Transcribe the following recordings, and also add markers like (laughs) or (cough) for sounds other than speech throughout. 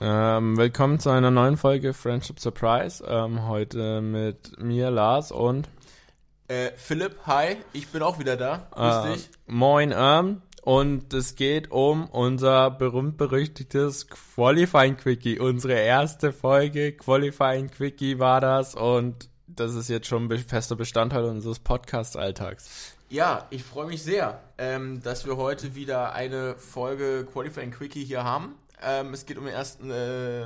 Ähm, willkommen zu einer neuen Folge Friendship Surprise. Ähm, heute mit mir, Lars und Äh, Philipp, hi, ich bin auch wieder da. Grüß äh, dich. Moin. Ähm, und es geht um unser berühmt-berüchtigtes Qualifying Quickie. Unsere erste Folge Qualifying Quickie war das und das ist jetzt schon be fester Bestandteil unseres Podcast-Alltags. Ja, ich freue mich sehr, ähm, dass wir heute wieder eine Folge Qualifying Quickie hier haben. Ähm, es geht um den ersten, äh,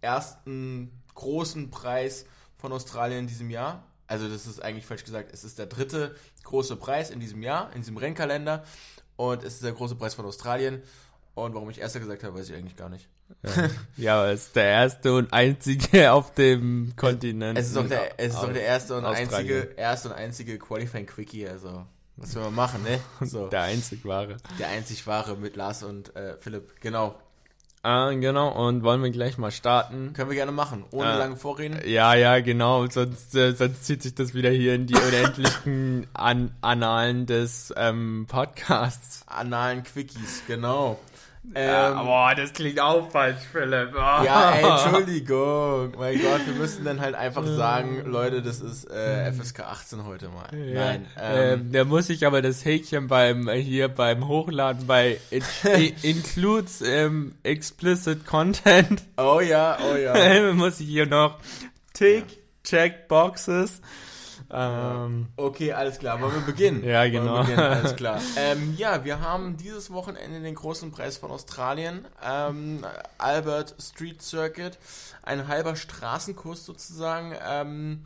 ersten großen Preis von Australien in diesem Jahr. Also das ist eigentlich falsch gesagt, es ist der dritte große Preis in diesem Jahr, in diesem Rennkalender. Und es ist der große Preis von Australien. Und warum ich erster gesagt habe, weiß ich eigentlich gar nicht. Ja, es ist der erste und einzige (laughs) auf dem Kontinent. Es ist doch der, es ist doch der erste und Australien. einzige, erste und einzige Qualifying Quickie, also was man machen, ne? (laughs) So, Der einzig wahre. der einzig wahre mit Lars und äh, Philipp. Genau. Ah, genau, und wollen wir gleich mal starten? Können wir gerne machen, ohne Äh, lange Vorreden. Ja, ja, genau, sonst, äh, sonst zieht sich das wieder hier in die unendlichen (laughs) An Annalen des ähm, Podcasts. Analen Quickies, genau. Ja, Ähm, boah, das klingt auch falsch, Philipp. Oh. (laughs) ja, ey, Entschuldigung. Mein Gott, wir müssen dann halt einfach sagen, Leute, das ist äh, FSK 18 heute mal. Ja, Nein. Ähm, ähm, da muss ich aber das Häkchen beim hier beim Hochladen bei it, (laughs) i- includes ähm, explicit content oh ja, oh ja. (laughs) muss ich hier noch tick check boxes ähm, Okay, alles klar. Wollen wir beginnen? (laughs) Ja, genau. beginnen? Alles klar. (laughs) Ähm, ja, wir haben dieses Wochenende den großen Preis von Australien, ähm, Albert Street Circuit, ein halber Straßenkurs sozusagen. Ähm,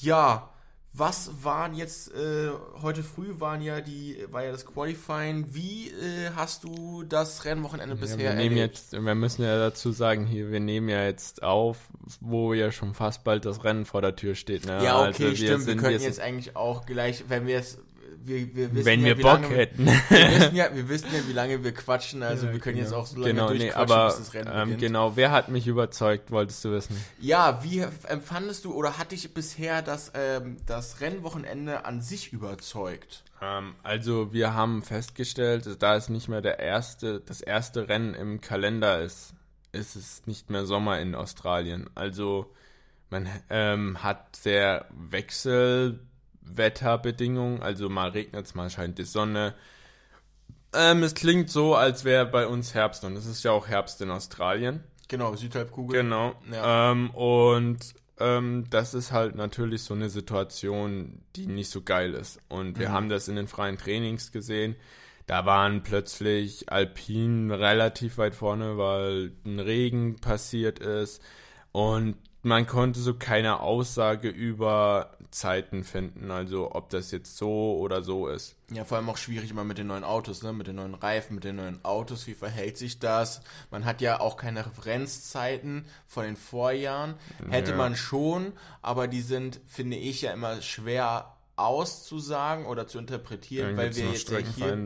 ja, was waren jetzt, äh, heute früh waren ja die, war ja das Qualifying. Wie äh, hast du das Rennwochenende ja, bisher wir nehmen erlebt? jetzt wir müssen ja dazu sagen hier wir nehmen ja jetzt auf wo ja schon fast bald das Rennen vor der Tür steht ne? Ja, okay, Also wir stimmt. Wir sind könnten jetzt, jetzt eigentlich auch gleich, wenn wir jetzt, wir, wir wissen wenn ja, wir wie Bock lange, hätten Wir wissen, ja, wir wissen ja, wie lange wir quatschen, also Ja, wir können genau. jetzt auch so lange genau, nee, durchquatschen, aber bis das Rennen ähm, beginnt. genau, wer hat mich überzeugt, wolltest du wissen? Ja, wie empfandest du oder hat dich bisher das, ähm, das Rennwochenende an sich überzeugt? Ähm, also wir haben festgestellt, da es nicht mehr der erste, das erste Rennen im Kalender ist, ist es nicht mehr Sommer in Australien. Also man ähm, hat sehr Wechselwetterbedingungen, also mal regnet es, mal scheint die Sonne. Ähm, es klingt so, als wäre bei uns Herbst und es ist ja auch Herbst in Australien. Genau, Südhalbkugel. Genau. Ja. Ähm, und ähm, das ist halt natürlich so eine Situation, die nicht so geil ist. Und wir Mhm. haben das in den freien Trainings gesehen. Da waren plötzlich Alpinen relativ weit vorne, weil ein Regen passiert ist. Und man konnte so keine Aussage über Zeiten finden, also ob das jetzt so oder so ist. Ja, vor allem auch schwierig immer mit den neuen Autos, ne? mit den neuen Reifen, mit den neuen Autos, wie verhält sich das? Man hat ja auch keine Referenzzeiten von den Vorjahren. Hätte Ja. man schon, aber die sind, finde ich, ja immer schwer auszusagen oder zu interpretieren, Dann weil wir jetzt ja hier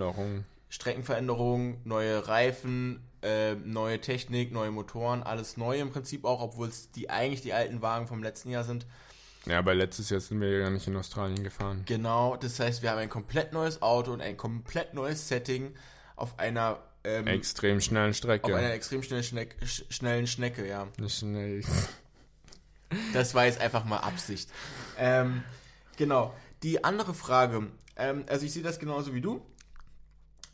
Streckenveränderungen. Neue Reifen, äh, neue Technik, neue Motoren, alles neu im Prinzip auch, obwohl es die eigentlich die alten Wagen vom letzten Jahr sind. Ja, aber letztes Jahr sind wir ja gar nicht in Australien gefahren. Genau, das heißt, wir haben ein komplett neues Auto und ein komplett neues Setting auf einer ähm, Extrem schnellen auf Strecke. einer extrem schnellen, Schneck, sch schnellen Schnecke, ja. Schnell. (laughs) Das war jetzt einfach mal Absicht. Ähm, genau. Die andere Frage, ähm, also ich sehe das genauso wie du.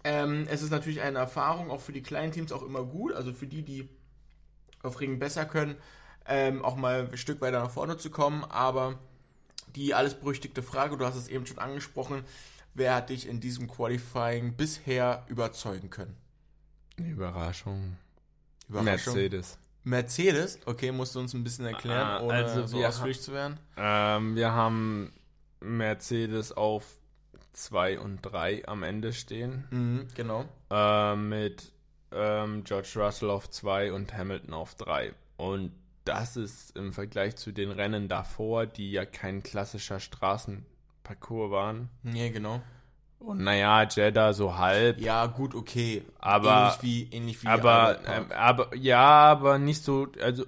Ähm, es ist natürlich eine Erfahrung, auch für die kleinen Teams auch immer gut, also für die, die auf Ringen besser können, ähm, auch mal ein Stück weiter nach vorne zu kommen. Aber die alles berüchtigte Frage, du hast es eben schon angesprochen, wer hat dich in diesem Qualifying bisher überzeugen können? Überraschung. Überraschung. Mercedes. Mercedes, okay, musst du uns ein bisschen erklären, Ah, ohne also so ausführlich zu werden. Ähm, wir haben Mercedes auf 2 und 3 am Ende stehen. Mhm, genau. Ähm, mit ähm, George Russell auf 2 und Hamilton auf 3. Und das ist im Vergleich zu den Rennen davor, die ja kein klassischer Straßenparcours waren. Nee, genau. Und naja, Jeddah so halb. Ja, gut, okay. Aber- ähnlich wie, ähnlich wie aber, ähm, aber ja, aber nicht so, also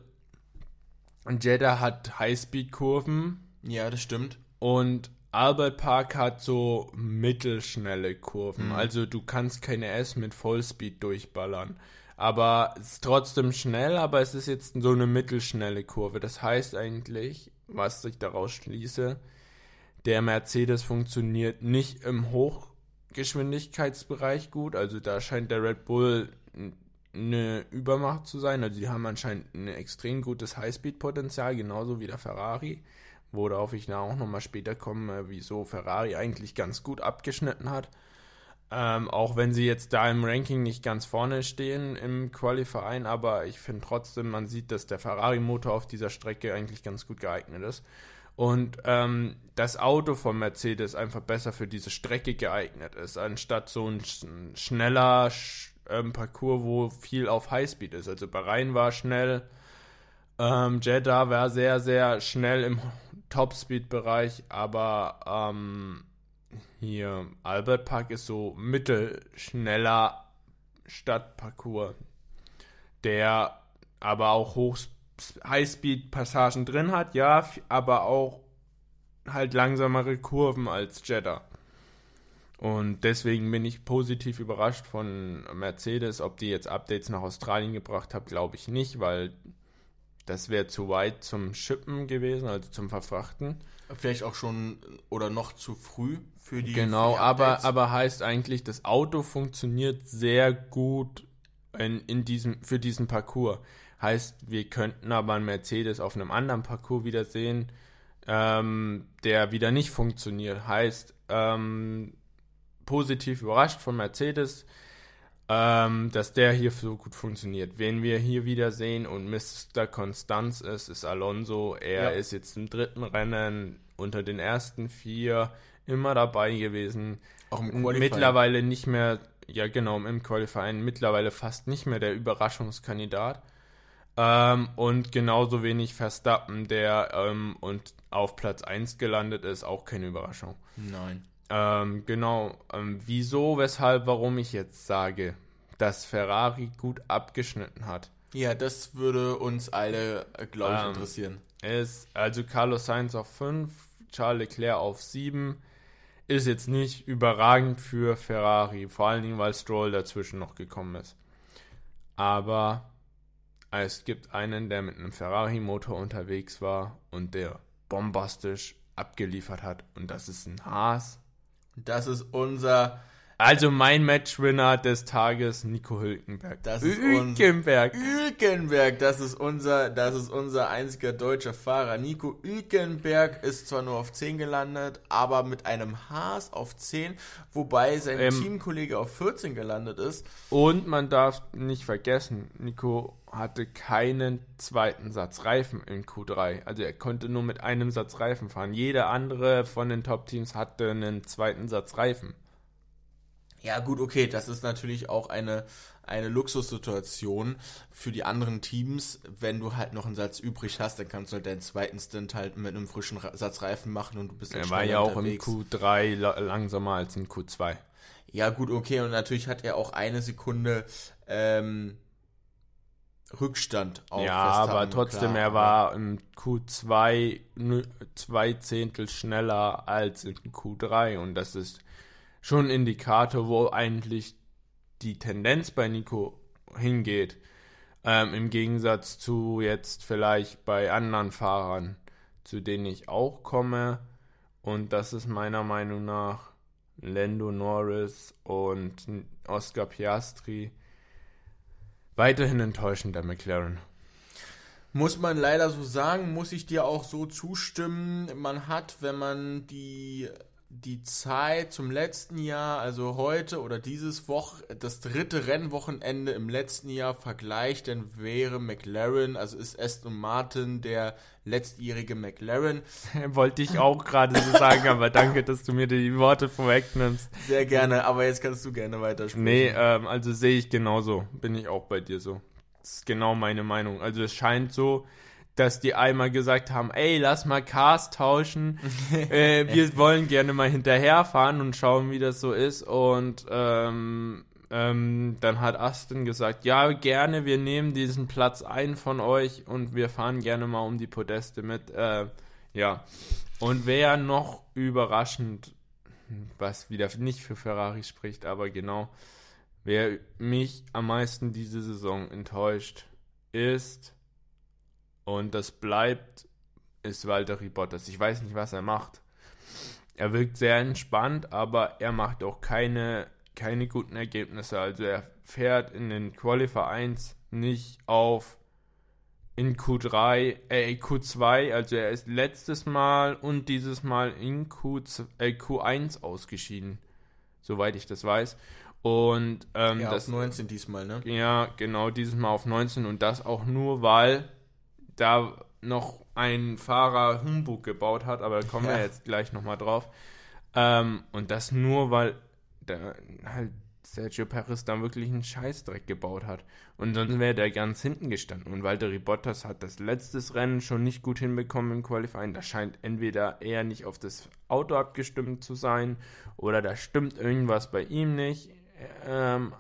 Jeddah hat Highspeed-Kurven ja, das stimmt. und Albert Park hat so mittelschnelle Kurven. Mhm. Also du kannst keine S mit Vollspeed durchballern. Aber es ist trotzdem schnell, aber es ist jetzt so eine mittelschnelle Kurve. Das heißt eigentlich, was ich daraus schließe, der Mercedes funktioniert nicht im Hochgeschwindigkeitsbereich gut. Also da scheint der Red Bull eine Übermacht zu sein. Also die haben anscheinend ein extrem gutes Highspeed-Potenzial, genauso wie der Ferrari. Worauf ich dann auch nochmal später komme, wieso Ferrari eigentlich ganz gut abgeschnitten hat. Ähm, auch wenn sie jetzt da im Ranking nicht ganz vorne stehen im Qualifying, aber ich finde trotzdem, man sieht, dass der Ferrari-Motor auf dieser Strecke eigentlich ganz gut geeignet ist. Und ähm, das Auto von Mercedes einfach besser für diese Strecke geeignet ist, anstatt so ein schneller ähm, Parcours, wo viel auf Highspeed ist. Also Bahrain war schnell, ähm, Jeddah war sehr, sehr schnell im Topspeed-Bereich, aber ähm, hier Albert Park ist so mittelschneller Stadtparcours, der aber auch Highspeed-Passagen drin hat, ja, aber auch halt langsamere Kurven als Jeddah. Und deswegen bin ich positiv überrascht von Mercedes. Ob die jetzt Updates nach Australien gebracht haben, glaube ich nicht, weil das wäre zu weit zum Schippen gewesen, also zum Verfrachten. Vielleicht auch schon oder noch zu früh für die. Genau, aber, aber heißt eigentlich, das Auto funktioniert sehr gut in, in diesem, für diesen Parcours. Heißt, wir könnten aber einen Mercedes auf einem anderen Parcours wieder sehen, ähm, der wieder nicht funktioniert. Heißt, ähm, positiv überrascht von Mercedes, ähm, dass der hier so gut funktioniert. Wen wir hier wieder sehen und Mr. Konstanz ist, ist Alonso. Er ja. ist jetzt im dritten Rennen unter den ersten vier immer dabei gewesen. Auch im Qualifying. Mittlerweile nicht mehr, ja genau, im Qualifying, mittlerweile fast nicht mehr der Überraschungskandidat. Ähm, und genauso wenig Verstappen, der ähm, und auf Platz 1 gelandet ist, auch keine Überraschung. Nein. Ähm, genau. Ähm, wieso, weshalb, warum ich jetzt sage, dass Ferrari gut abgeschnitten hat. Ja, das würde uns alle, äh, glaube ich, ähm, interessieren. Ist also Carlos Sainz auf 5, Charles Leclerc auf 7. Ist jetzt nicht überragend für Ferrari, vor allen Dingen, weil Stroll dazwischen noch gekommen ist. Aber es gibt einen, der mit einem Ferrari-Motor unterwegs war und der bombastisch abgeliefert hat. Und das ist ein Haas. Das ist unser. Also mein Matchwinner des Tages, Nico Hülkenberg. Das ist Hülkenberg. Hülkenberg, das ist unser, das ist unser einziger deutscher Fahrer. Nico Hülkenberg ist zwar nur auf 10 gelandet, aber mit einem Haas auf 10, wobei sein ähm, Teamkollege auf 14 gelandet ist. Und man darf nicht vergessen, Nico hatte keinen zweiten Satz Reifen in Q3. Also er konnte nur mit einem Satz Reifen fahren. Jeder andere von den Top-Teams hatte einen zweiten Satz Reifen. Ja, gut, okay, das ist natürlich auch eine, eine Luxussituation für die anderen Teams. Wenn du halt noch einen Satz übrig hast, dann kannst du halt deinen zweiten Stint halt mit einem frischen Satz Reifen machen und du bist dann Er war ja auch unterwegs. im Q3 langsamer als in Q2. Ja, gut, okay, und natürlich hat er auch eine Sekunde ähm, Rückstand auf Ja, aber trotzdem, klar, er war im Q2 zwei Zehntel schneller als in Q3 und das ist schon ein Indikator, wo eigentlich die Tendenz bei Nico hingeht. Ähm, Im Gegensatz zu jetzt vielleicht bei anderen Fahrern, zu denen ich auch komme. Und das ist meiner Meinung nach Lando Norris und Oscar Piastri weiterhin enttäuschend, der McLaren. Muss man leider so sagen, muss ich dir auch so zustimmen. Man hat, wenn man die, die Zeit zum letzten Jahr, also heute oder dieses Woch, das dritte Rennwochenende im letzten Jahr vergleicht, dann wäre McLaren, also ist Aston Martin der letztjährige McLaren. (laughs) Wollte ich auch gerade so sagen, aber danke, dass du mir die Worte vorwegnimmst. Sehr gerne, aber jetzt kannst du gerne weitersprechen. Nee, ähm, also sehe ich genauso. Bin ich auch bei dir so. Das ist genau meine Meinung. Also es scheint so, dass die einmal gesagt haben, ey, lass mal Cars tauschen. (laughs) äh, wir wollen gerne mal hinterherfahren und schauen, wie das so ist. Und ähm, ähm, dann hat Aston gesagt, ja, gerne, wir nehmen diesen Platz ein von euch und wir fahren gerne mal um die Podeste mit. Äh, ja. Und wer noch überraschend, was wieder nicht für Ferrari spricht, aber genau, Wer mich am meisten diese Saison enttäuscht, ist und das bleibt, ist Walter Bottas. Ich weiß nicht, was er macht. Er wirkt sehr entspannt, aber er macht auch keine, keine guten Ergebnisse. Also er fährt in den Qualifier 1 nicht auf in Q3, äh, Q2, also er ist letztes Mal und dieses Mal in Q2, äh, Q1 ausgeschieden, soweit ich das weiß. Und ähm, ja, das, auf 19 diesmal, ne? Ja, genau, dieses Mal auf 19 und das auch nur, weil da noch ein Fahrer Humbug gebaut hat, aber da kommen ja. wir jetzt gleich nochmal drauf. Ähm, und das nur, weil da halt Sergio Perez da wirklich einen Scheißdreck gebaut hat. Und sonst wäre der ganz hinten gestanden. Und Valtteri Bottas hat das letzte Rennen schon nicht gut hinbekommen im Qualifying. Da scheint entweder eher nicht auf das Auto abgestimmt zu sein oder da stimmt irgendwas bei ihm nicht. Ähm,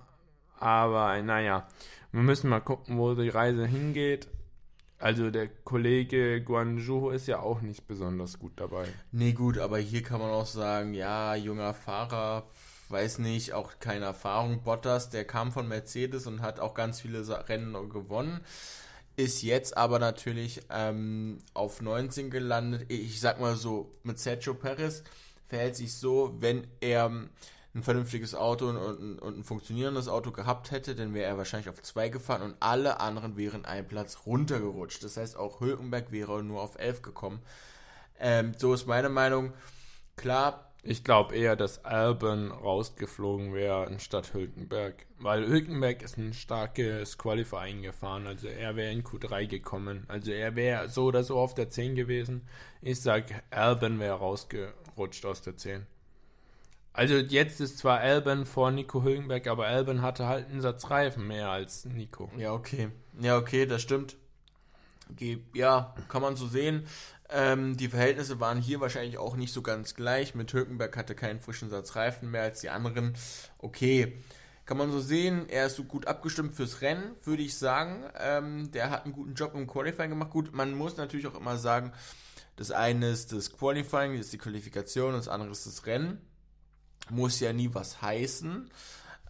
aber naja, wir müssen mal gucken, wo die Reise hingeht. Also der Kollege Guanju ist ja auch nicht besonders gut dabei. Nee, gut, aber hier kann man auch sagen, ja, junger Fahrer, weiß nicht, auch keine Erfahrung. Bottas, der kam von Mercedes und hat auch ganz viele Rennen gewonnen. Ist jetzt aber natürlich ähm, auf 19 gelandet. Ich sag mal so, mit Sergio Perez verhält sich so, wenn er ein vernünftiges Auto und, und, und, ein funktionierendes Auto gehabt hätte, dann wäre er wahrscheinlich auf 2 gefahren und alle anderen wären einen Platz runtergerutscht. Das heißt, auch Hülkenberg wäre nur auf 11 gekommen. Ähm, so ist meine Meinung. Klar, ich glaube eher, dass Albon rausgeflogen wäre anstatt Hülkenberg. Weil Hülkenberg ist ein starkes Qualifying gefahren. Also er wäre in Q3 gekommen. Also er wäre so oder so auf der 10 gewesen. Ich sage, Albon wäre rausgerutscht aus der 10. Also jetzt ist zwar Albon vor Nico Hülkenberg, aber Albon hatte halt einen Satz Reifen mehr als Nico. Ja, okay. Ja, okay, das stimmt. Ja, kann man so sehen. Ähm, die Verhältnisse waren hier wahrscheinlich auch nicht so ganz gleich. Mit Hülkenberg hatte keinen frischen Satz Reifen mehr als die anderen. Okay, kann man so sehen. Er ist so gut abgestimmt fürs Rennen, würde ich sagen. Ähm, der hat einen guten Job im Qualifying gemacht. Gut, man muss natürlich auch immer sagen, das eine ist das Qualifying, das ist die Qualifikation, das andere ist das Rennen. Muss ja nie was heißen.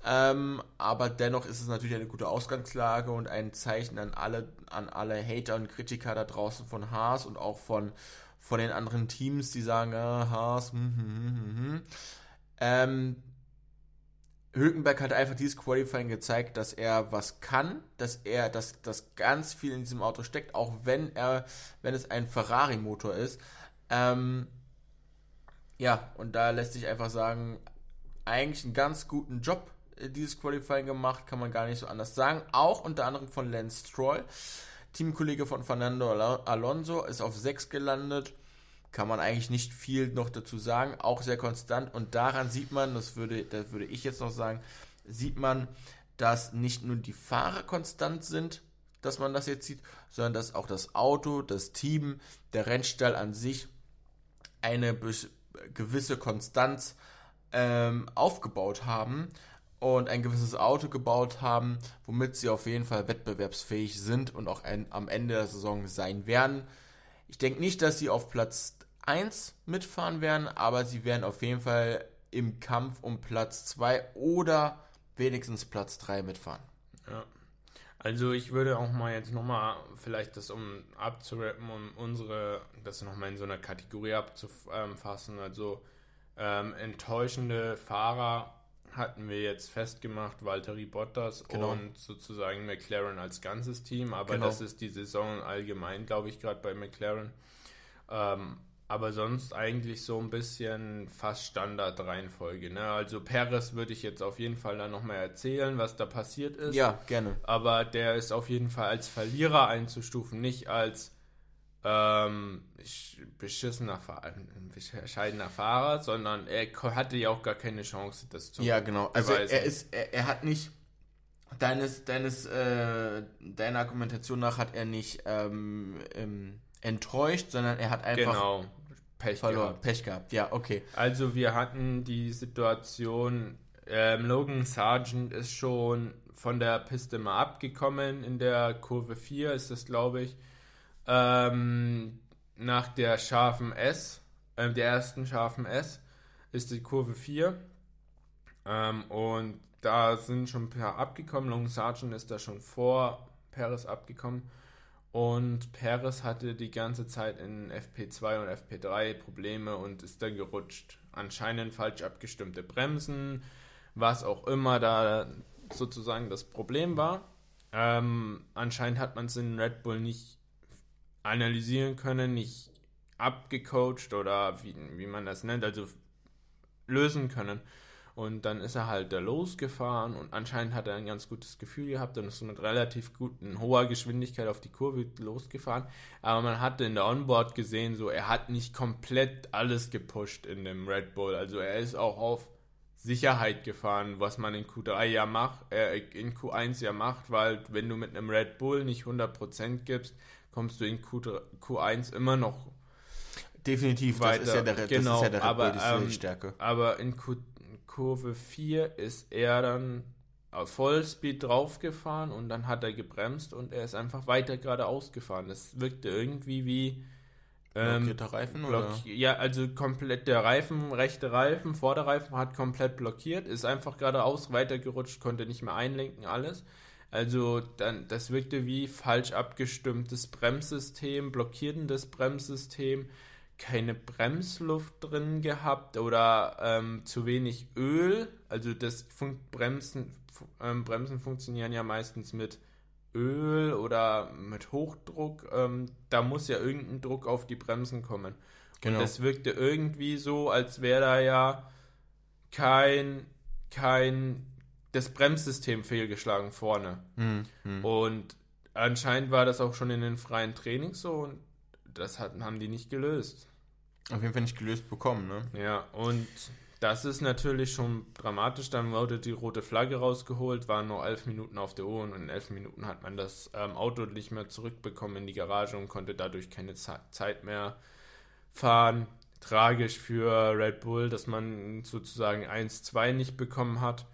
Ähm, aber dennoch ist es natürlich eine gute Ausgangslage und ein Zeichen an alle, an alle Hater und Kritiker da draußen von Haas und auch von, von den anderen Teams, die sagen, ah, Haas, hm, hm, hm, hm. hm. Ähm, Hülkenberg hat einfach dieses Qualifying gezeigt, dass er was kann, dass er, dass, dass ganz viel in diesem Auto steckt, auch wenn er, wenn es ein Ferrari-Motor ist. Ähm, ja, und da lässt sich einfach sagen, eigentlich einen ganz guten Job äh, dieses Qualifying gemacht, kann man gar nicht so anders sagen. Auch unter anderem von Lance Stroll. Teamkollege von Fernando Alonso ist auf 6 gelandet. Kann man eigentlich nicht viel noch dazu sagen. Auch sehr konstant. Und daran sieht man, das würde, das würde ich jetzt noch sagen, sieht man, dass nicht nur die Fahrer konstant sind, dass man das jetzt sieht, sondern dass auch das Auto, das Team, der Rennstall an sich eine gewisse Konstanz ähm, aufgebaut haben und ein gewisses Auto gebaut haben, womit sie auf jeden Fall wettbewerbsfähig sind und auch ein, am Ende der Saison sein werden. Ich denke nicht, dass sie auf Platz 1 mitfahren werden, aber sie werden auf jeden Fall im Kampf um Platz 2 oder wenigstens Platz 3 mitfahren. Ja. Also ich würde auch mal jetzt nochmal, vielleicht das um abzurappen, um unsere, das nochmal in so einer Kategorie abzufassen. Also ähm, enttäuschende Fahrer hatten wir jetzt festgemacht, Valtteri Bottas genau. und sozusagen McLaren als ganzes Team, aber genau. das ist die Saison allgemein, glaube ich, gerade bei McLaren. Ähm, aber sonst eigentlich so ein bisschen fast Standardreihenfolge. Ne? Also Perez würde ich jetzt auf jeden Fall dann nochmal erzählen, was da passiert ist. Ja, gerne. Aber der ist auf jeden Fall als Verlierer einzustufen, nicht als ähm, beschissener, bescheidener Fahrer, sondern er hatte ja auch gar keine Chance, das zu Ja, genau. Also er ist, er, er, hat nicht deines, deines, äh, deiner Argumentation nach hat er nicht ähm, ähm, enttäuscht, sondern er hat einfach genau. Pech verloren. Gehabt. Pech gehabt, ja, okay. Also wir hatten die Situation, ähm, Logan Sargent ist schon von der Piste mal abgekommen in der Kurve 4 ist das, glaube ich. Ähm, nach der scharfen S, äh, der ersten scharfen S, ist die Kurve 4. Ähm, und da sind schon ein paar abgekommen. Long Sargent ist da schon vor Perez abgekommen. Und Perez hatte die ganze Zeit in FP2 und FP3 Probleme und ist dann gerutscht. Anscheinend falsch abgestimmte Bremsen, was auch immer da sozusagen das Problem war. Ähm, anscheinend hat man es in Red Bull nicht analysieren können, nicht abgecoacht oder wie, wie man das nennt, also lösen können. Und dann ist er halt da losgefahren und anscheinend hat er ein ganz gutes Gefühl gehabt und ist mit relativ guten, hoher Geschwindigkeit auf die Kurve losgefahren. Aber man hatte in der Onboard gesehen, so er hat nicht komplett alles gepusht in dem Red Bull. Also er ist auch auf Sicherheit gefahren, was man in Q3 ja macht, äh, in Q1 ja macht, weil wenn du mit einem Red Bull nicht 100% gibst, kommst du in Q3, Q1 immer noch definitiv weiter. Das ist ja der, genau, das ist ja der Red Bull, aber, die ähm, Stärke. Aber in Q Kurve 4 ist er dann auf Vollspeed draufgefahren und dann hat er gebremst und er ist einfach weiter geradeaus gefahren. Das wirkte irgendwie wie. Ähm, Blockierter Reifen block oder? Ja, also komplett der Reifen, rechte Reifen, Vorderreifen hat komplett blockiert, ist einfach geradeaus weitergerutscht, konnte nicht mehr einlenken, alles. Also dann, das wirkte wie falsch abgestimmtes Bremssystem, blockierendes Bremssystem keine Bremsluft drin gehabt oder ähm, zu wenig Öl. Also das Fun Bremsen, ähm, Bremsen funktionieren ja meistens mit Öl oder mit Hochdruck. Ähm, da muss ja irgendein Druck auf die Bremsen kommen. Genau. Und das wirkte irgendwie so, als wäre da ja kein, kein, das Bremssystem fehlgeschlagen vorne. Mhm. Und anscheinend war das auch schon in den freien Trainings so und das hatten, haben die nicht gelöst. Auf jeden Fall nicht gelöst bekommen, ne? Ja, und das ist natürlich schon dramatisch. Dann wurde die rote Flagge rausgeholt, waren nur elf Minuten auf der Uhr und in elf Minuten hat man das ähm, Auto nicht mehr zurückbekommen in die Garage und konnte dadurch keine Zeit mehr fahren. Tragisch für Red Bull, dass man sozusagen 1-2 nicht bekommen hat.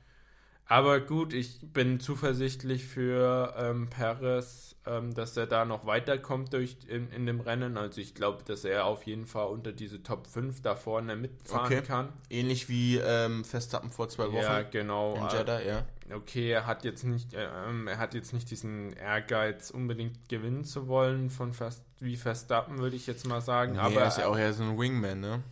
Aber gut, ich bin zuversichtlich für ähm, Perez, ähm, dass er da noch weiterkommt durch, in, in dem Rennen. Also ich glaube, dass er auf jeden Fall unter diese Top 5 da vorne mitfahren Okay. kann. Ähnlich wie ähm, Verstappen vor zwei Wochen Ja, genau. in Jeddah, ja. Okay, er hat jetzt nicht, äh, ähm, er hat jetzt nicht diesen Ehrgeiz, unbedingt gewinnen zu wollen von Vers wie Verstappen, würde ich jetzt mal sagen. Nee, aber er ist ja auch eher so ein Wingman, ne?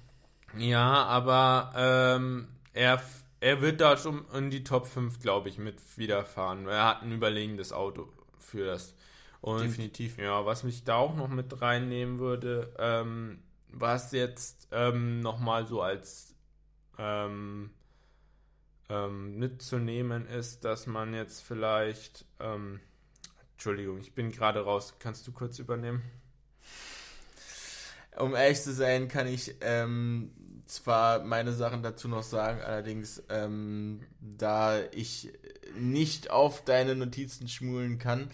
Ja, aber ähm, er, er wird da schon in die Top 5, glaube ich, mit wiederfahren. Er hat ein überlegenes Auto für das. Und Definitiv. ja, was mich da auch noch mit reinnehmen würde, ähm, was jetzt ähm, nochmal so als ähm, ähm, mitzunehmen ist, dass man jetzt vielleicht, ähm, Entschuldigung, ich bin gerade raus, kannst du kurz übernehmen? Um ehrlich zu sein, kann ich ähm, zwar meine Sachen dazu noch sagen, allerdings, ähm, da ich nicht auf deine Notizen schmulen kann,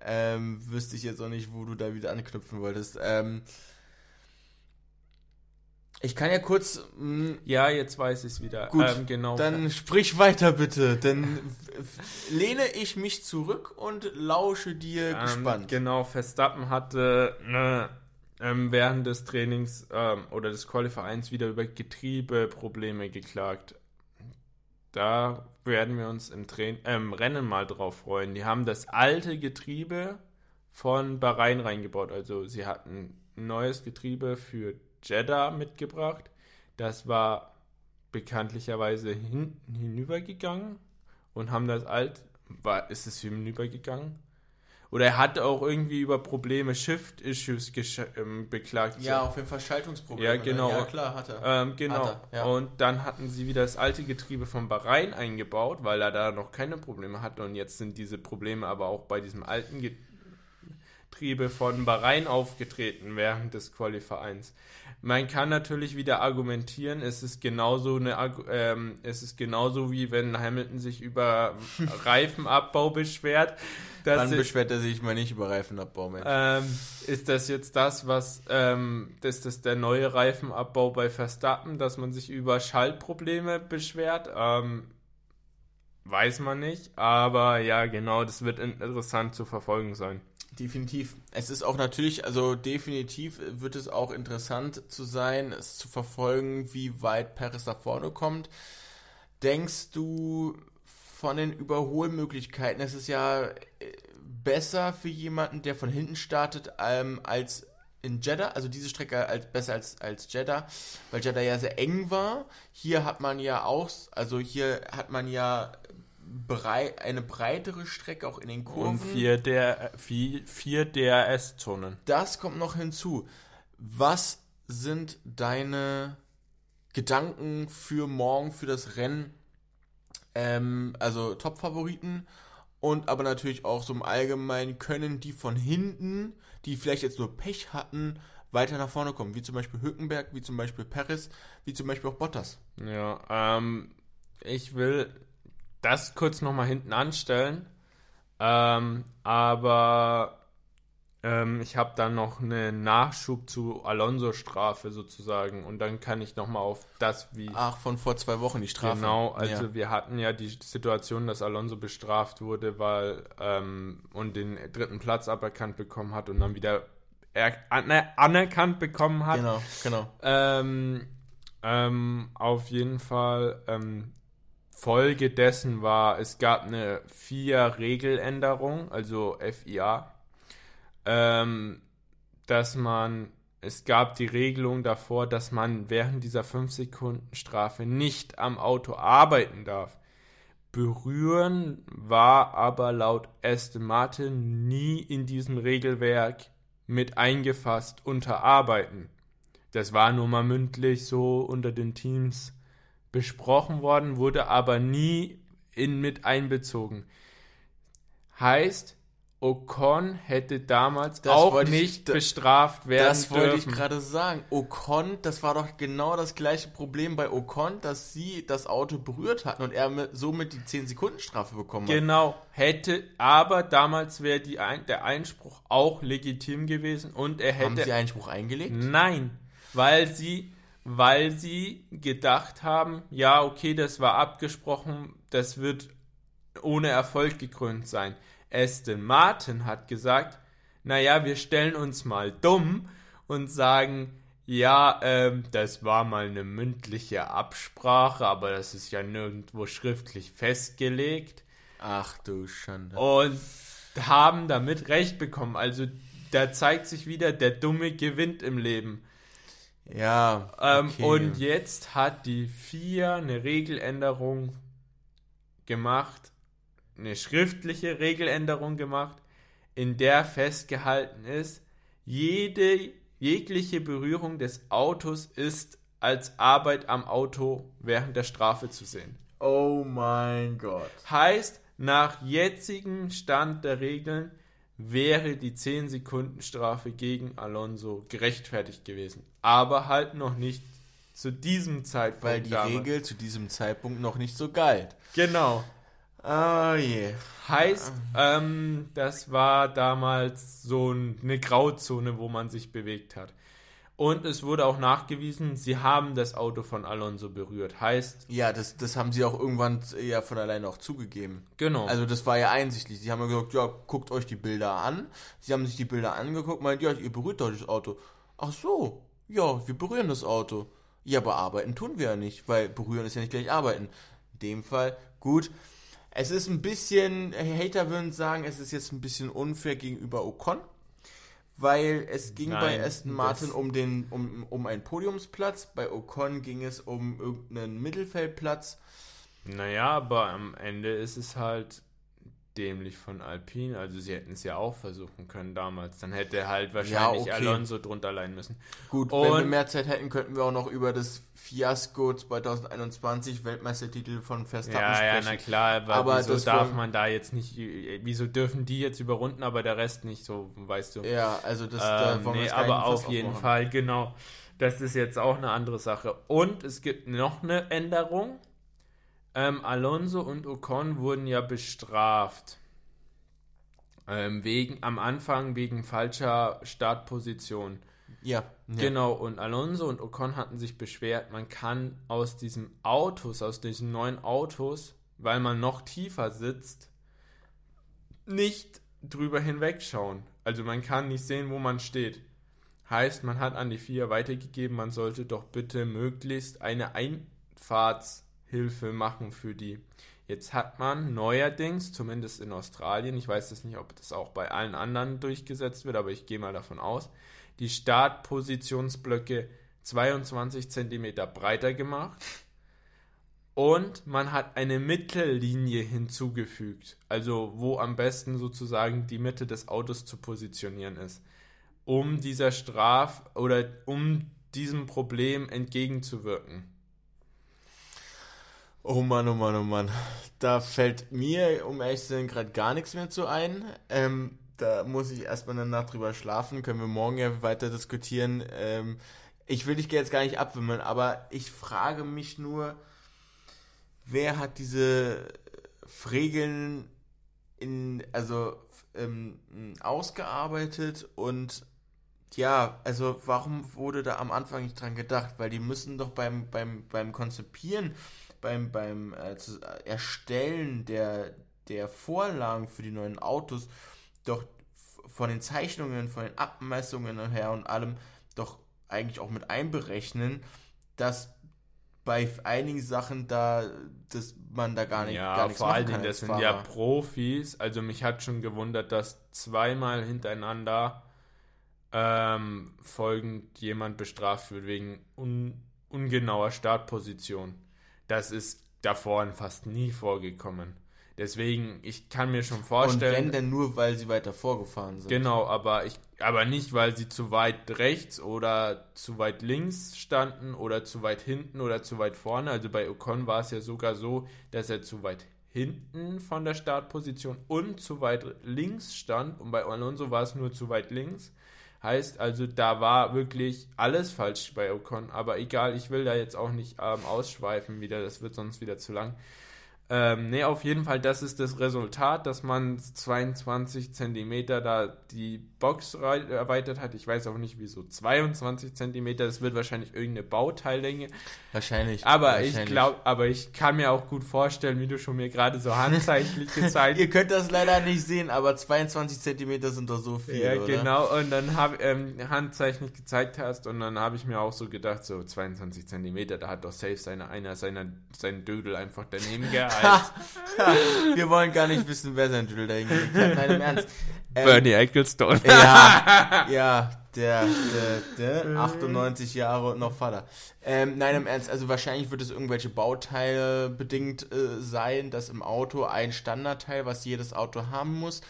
ähm, wüsste ich jetzt auch nicht, wo du da wieder anknüpfen wolltest. Ähm, ich kann ja kurz. Mh, Ja, jetzt weiß ich es wieder. Gut, ähm, genau. dann sprich weiter bitte, dann lehne ich mich zurück und lausche dir Ähm, gespannt. Genau, Verstappen hatte ne, ähm, während des Trainings ähm, oder des Qualifyings wieder über Getriebeprobleme geklagt. Da werden wir uns im Train ähm, Rennen mal drauf freuen. Die haben das alte Getriebe von Bahrain reingebaut. Also sie hatten ein neues Getriebe für Jeddah mitgebracht. Das war bekanntlicherweise hinten hinübergegangen und haben das alt. War, ist es hinübergegangen? Oder er hat auch irgendwie über Probleme, Shift-Issues ähm, beklagt. ja, auf jeden Fall Schaltungsprobleme. Ja, genau. Ne? Ja, klar, hat er. Ähm, genau. Hat er, ja. Und dann hatten sie wieder das alte Getriebe von Bahrain eingebaut, weil er da noch keine Probleme hatte. Und jetzt sind diese Probleme aber auch bei diesem alten Getriebe von Bahrain aufgetreten während des Qualifyings. Man kann natürlich wieder argumentieren, es ist genauso eine, ähm, es ist genauso wie wenn Hamilton sich über (laughs) Reifenabbau beschwert. Dann beschwert er sich mal nicht über Reifenabbau, Mensch. ähm, ist das jetzt das, was, ähm, ist das der neue Reifenabbau bei Verstappen, dass man sich über Schaltprobleme beschwert? Ähm, weiß man nicht, aber ja, genau, das wird interessant zu verfolgen sein. Definitiv. Es ist auch natürlich, also definitiv wird es auch interessant zu sein, es zu verfolgen, wie weit Paris da vorne kommt. Denkst du von den Überholmöglichkeiten. Es ist ja äh, besser für jemanden, der von hinten startet, ähm, als in Jeddah, also diese Strecke als besser als, als Jeddah, weil Jeddah ja sehr eng war. Hier hat man ja auch, also hier hat man ja brei eine breitere Strecke auch in den Kurven. Und vier, der, vier, vier DRS-Zonen. Das kommt noch hinzu. Was sind deine Gedanken für morgen, für das Rennen? Ähm, also Top-Favoriten und aber natürlich auch so im Allgemeinen können die von hinten, die vielleicht jetzt nur Pech hatten, weiter nach vorne kommen. Wie zum Beispiel Hülkenberg, wie zum Beispiel Paris, wie zum Beispiel auch Bottas. Ja, ähm, ich will das kurz nochmal hinten anstellen. Ähm, aber ähm, ich habe dann noch einen Nachschub zu Alonso-Strafe sozusagen und dann kann ich nochmal auf das, wie. Ach, von vor zwei Wochen die Strafe. Genau, also ja. wir hatten ja die Situation, dass Alonso bestraft wurde, weil ähm, und den dritten Platz aberkannt bekommen hat und dann wieder er, anerkannt bekommen hat. Genau, genau. Ähm, ähm, auf jeden Fall. Folge dessen war, es gab eine vier-Regeländerung, also FIA, ähm, dass man, es gab die Regelung davor, dass man während dieser 5-Sekunden-Strafe nicht am Auto arbeiten darf. Berühren war aber laut Aston Martin nie in diesem Regelwerk mit eingefasst unter Arbeiten. Das war nur mal mündlich so unter den Teams besprochen worden, wurde aber nie in mit einbezogen. Heißt, Ocon hätte damals das auch nicht ich, bestraft werden Das wollte dürfen. ich gerade sagen. Ocon, das war doch genau das gleiche Problem bei Ocon, dass sie das Auto berührt hatten und er mit, somit die 10 Sekunden Strafe bekommen hat. Genau, hätte, aber damals wäre ein, der Einspruch auch legitim gewesen und er hätte... Haben sie Einspruch eingelegt? Nein, weil sie, weil sie gedacht haben, ja, okay, das war abgesprochen, das wird ohne Erfolg gekrönt sein. Aston Martin hat gesagt, naja, wir stellen uns mal dumm und sagen, ja, ähm, das war mal eine mündliche Absprache, aber das ist ja nirgendwo schriftlich festgelegt. Ach du Schande. Und haben damit recht bekommen. Also da zeigt sich wieder, der Dumme gewinnt im Leben. Ja. Ähm, okay. und jetzt hat die FIA eine Regeländerung gemacht, eine schriftliche Regeländerung gemacht, in der festgehalten ist, jede jegliche Berührung des Autos ist als Arbeit am Auto während der Strafe zu sehen. Oh mein Gott. Heißt, nach jetzigem Stand der Regeln wäre die 10 Sekunden Strafe gegen Alonso gerechtfertigt gewesen. Aber halt noch nicht zu diesem Zeitpunkt. Weil die damals. Regel zu diesem Zeitpunkt noch nicht so galt. Genau. Oh je. Heißt, ähm, das war damals so eine Grauzone, wo man sich bewegt hat. Und es wurde auch nachgewiesen, sie haben das Auto von Alonso berührt. Heißt. Ja, das, das haben sie auch irgendwann ja von alleine auch zugegeben. Genau. Also das war ja einsichtlich. Sie haben ja gesagt, ja, guckt euch die Bilder an. Sie haben sich die Bilder angeguckt, meint, ja, ihr berührt doch das Auto. Ach so, ja, wir berühren das Auto. Ja, aber arbeiten tun wir ja nicht, weil berühren ist ja nicht gleich arbeiten. In dem Fall, gut, es ist ein bisschen, Hater würden sagen, es ist jetzt ein bisschen unfair gegenüber Ocon, weil es ging Nein, bei Aston Martin um, den, um, um einen Podiumsplatz, bei Ocon ging es um irgendeinen Mittelfeldplatz. Naja, aber am Ende ist es halt dämlich von Alpine. Also sie hätten es ja auch versuchen können damals. Dann hätte halt wahrscheinlich ja, okay. Alonso drunter leihen müssen. Gut, Und wenn wir mehr Zeit hätten, könnten wir auch noch über das Fiasko 2021 Weltmeistertitel von Verstappen ja, sprechen. Ja, na klar, aber, aber wieso darf man da jetzt nicht, wieso dürfen die jetzt überrunden, aber der Rest nicht, so weißt du. Ja, also das ähm, da nee, aber auf jeden. Fall, genau. Das ist jetzt auch eine andere Sache. Und es gibt noch eine Änderung ähm, Alonso und Ocon wurden ja bestraft. Ähm, wegen, am Anfang wegen falscher Startposition. Ja, ja, Genau, und Alonso und Ocon hatten sich beschwert, man kann aus diesen Autos, aus diesen neuen Autos, weil man noch tiefer sitzt, nicht drüber hinwegschauen. Also man kann nicht sehen, wo man steht. Heißt, man hat an die vier weitergegeben, man sollte doch bitte möglichst eine Einfahrts- Hilfe machen für die Jetzt hat man neuerdings, zumindest in Australien, ich weiß jetzt nicht, ob das auch bei allen anderen durchgesetzt wird, aber ich gehe mal davon aus, die Startpositionsblöcke 22 cm breiter gemacht und man hat eine Mittellinie hinzugefügt, also wo am besten sozusagen die Mitte des Autos zu positionieren ist, um dieser Straf oder um diesem Problem entgegenzuwirken. Oh Mann, oh Mann, oh Mann. Da fällt mir, um ehrlich zu sein, gerade gar nichts mehr zu ein. Ähm, da muss ich erstmal eine Nacht drüber schlafen. Können wir morgen ja weiter diskutieren. Ähm, ich will dich jetzt gar nicht abwimmeln, aber ich frage mich nur, wer hat diese Regeln in, also ähm, ausgearbeitet und ja, also warum wurde da am Anfang nicht dran gedacht? Weil die müssen doch beim, beim, beim Konzipieren beim, beim äh, Erstellen der, der Vorlagen für die neuen Autos doch von den Zeichnungen, von den Abmessungen her und allem doch eigentlich auch mit einberechnen, dass bei einigen Sachen da, dass man da gar nicht ja, gar nichts vor allen Dingen, das sind ja Profis. Also mich hat schon gewundert, dass zweimal hintereinander ähm, folgend jemand bestraft wird wegen un ungenauer Startposition. Das ist davor fast nie vorgekommen. Deswegen, ich kann mir schon vorstellen. Und wenn denn nur, weil sie weiter vorgefahren sind. Genau, aber ich, aber nicht, weil sie zu weit rechts oder zu weit links standen oder zu weit hinten oder zu weit vorne. Also bei Ocon war es ja sogar so, dass er zu weit hinten von der Startposition und zu weit links stand. Und bei Alonso war es nur zu weit links. Heißt also, da war wirklich alles falsch bei Ocon. Aber egal, ich will da jetzt auch nicht ähm, ausschweifen wieder, das wird sonst wieder zu lang. Ähm, ne, auf jeden Fall, das ist das Resultat, dass man 22 cm da die Box erweitert hat. Ich weiß auch nicht wieso 22 cm, das wird wahrscheinlich irgendeine Bauteillänge. Wahrscheinlich. Aber wahrscheinlich. ich glaube, aber ich kann mir auch gut vorstellen, wie du schon mir gerade so handzeichnlich (laughs) gezeigt hast. Ihr könnt das leider nicht sehen, aber 22 cm sind doch so viel. Ja, oder? genau. Und dann habe ähm, handzeichnlich gezeigt hast und dann habe ich mir auch so gedacht, so 22 cm, da hat doch safe seine, einer seiner seinen Dödel einfach daneben Wir wollen gar nicht wissen, wer sein Drill da hingelegt hat. Nein, im Ernst. Ähm, Bernie Ecclestone. Ja, (laughs) ja, der, der, der 98 Jahre und noch Vater. Ähm, nein, im Ernst, also wahrscheinlich wird es irgendwelche Bauteile bedingt äh, sein, dass im Auto ein Standardteil, was jedes Auto haben muss,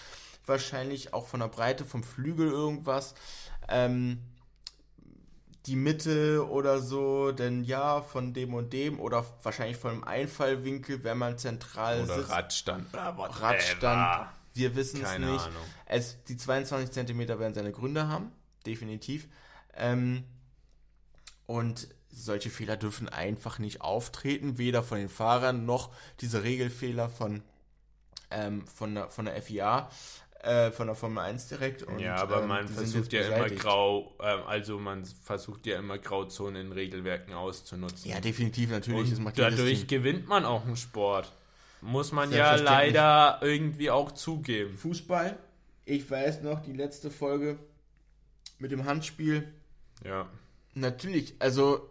wahrscheinlich auch von der Breite vom Flügel irgendwas. Ähm, die Mitte oder so, denn ja, von dem und dem oder wahrscheinlich von einem Einfallwinkel, wenn man zentral oder sitzt. Radstand. Radstand. Wir wissen es nicht. Es, die 22 cm werden seine Gründe haben, definitiv. Ähm, und solche Fehler dürfen einfach nicht auftreten, weder von den Fahrern noch diese Regelfehler von, ähm, von, der, von der FIA äh, von der Formel 1 direkt. Und, ja, aber ähm, man versucht ja immer grau, äh, also man versucht ja immer Grauzonen in Regelwerken auszunutzen. Ja, definitiv, natürlich. Und dadurch gewinnt man auch einen Sport. Muss man ja leider irgendwie auch zugeben. Fußball, ich weiß noch, die letzte Folge mit dem Handspiel. Ja. Natürlich, also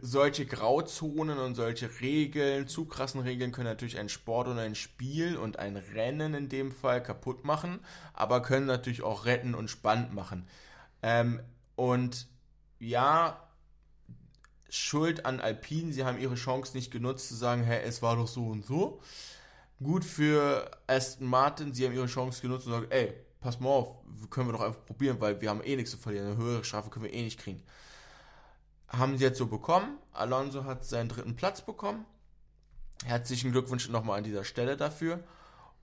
solche Grauzonen und solche Regeln, zu krassen Regeln können natürlich ein Sport und ein Spiel und ein Rennen in dem Fall kaputt machen, aber können natürlich auch retten und spannend machen. Ähm, und ja, Schuld an Alpine, sie haben ihre Chance nicht genutzt zu sagen, hey, es war doch so und so. Gut für Aston Martin, sie haben ihre Chance genutzt zu sagen, ey, pass mal auf, können wir doch einfach probieren, weil wir haben eh nichts zu verlieren, eine höhere Strafe können wir eh nicht kriegen haben sie jetzt so bekommen. Alonso hat seinen dritten Platz bekommen. Herzlichen Glückwunsch nochmal an dieser Stelle dafür.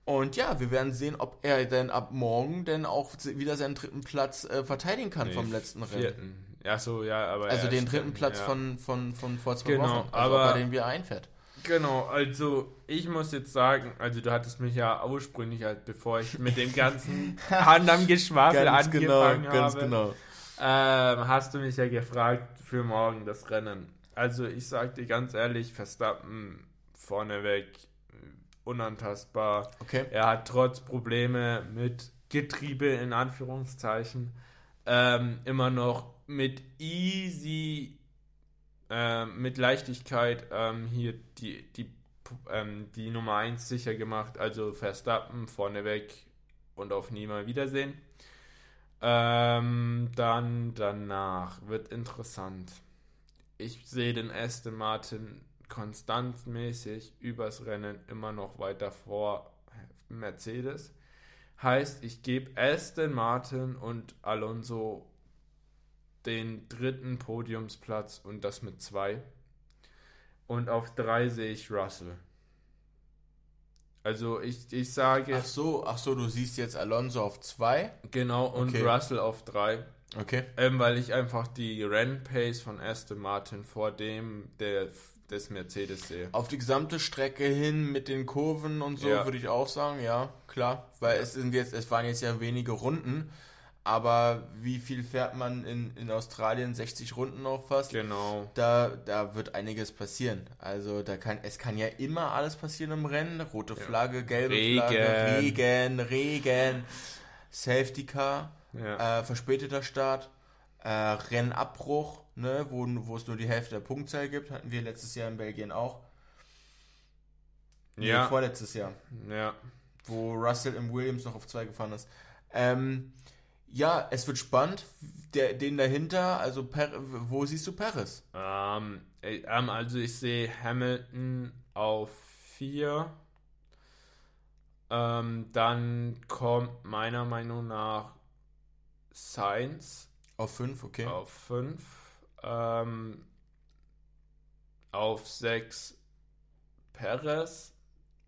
Und ja, wir werden sehen, ob er denn ab morgen denn auch wieder seinen dritten Platz äh, verteidigen kann nee, vom letzten vierten. Rennen. Ja, so, ja, aber. Also den dritten Platz ja. von, von, von vor zwei genau, Wochen, also aber, bei dem wir einfährt. Genau, also ich muss jetzt sagen, also du hattest mich ja ursprünglich, halt, bevor ich mit dem ganzen (laughs) Hand am Geschwafel angefangen genau, habe, ganz genau. Ähm, hast du mich ja gefragt für morgen das Rennen. Also ich sag dir ganz ehrlich, Verstappen vorneweg unantastbar. Okay. Er hat trotz Probleme mit Getriebe in Anführungszeichen ähm, immer noch mit easy, äh, mit Leichtigkeit ähm, hier die, die ähm, die Nummer 1 sicher gemacht, also Verstappen vorneweg und auf nie mal Wiedersehen. Ähm, dann danach wird interessant. Ich sehe den Aston Martin konstantmäßig übers Rennen immer noch weiter vor Mercedes. Heißt, ich gebe Aston Martin und Alonso den dritten Podiumsplatz und das mit zwei. Und auf drei sehe ich Russell. Also ich, ich sage. Ach so, ach so, du siehst jetzt Alonso auf zwei. Genau, und okay. Russell auf drei. Okay. Ähm, weil ich einfach die Rennpace von Aston Martin vor dem der, des Mercedes sehe. Auf die gesamte Strecke hin mit den Kurven und so ja. würde ich auch sagen, ja, klar. Weil ja. es sind jetzt, es waren jetzt ja wenige Runden. Aber wie viel fährt man in, in Australien? 60 Runden noch fast. Genau. Da, da wird einiges passieren. Also da kann es kann ja immer alles passieren im Rennen. Rote Flagge, ja. gelbe Regen. Flagge, Regen, Regen, Safety Car, ja. äh, verspäteter Start, äh, Rennabbruch, ne, wo, wo es nur die Hälfte der Punktzahl gibt. Hatten wir letztes Jahr in Belgien auch. Ja. Nee, vorletztes Jahr. Ja. Wo Russell im Williams noch auf zwei gefahren ist. Ähm, ja, es wird spannend. Der, den dahinter, also per, wo siehst du Paris? Ähm, ähm, also ich sehe Hamilton auf 4. Ähm, dann kommt meiner Meinung nach Science. Auf 5, okay. Auf 5. Ähm, auf 6 Perez.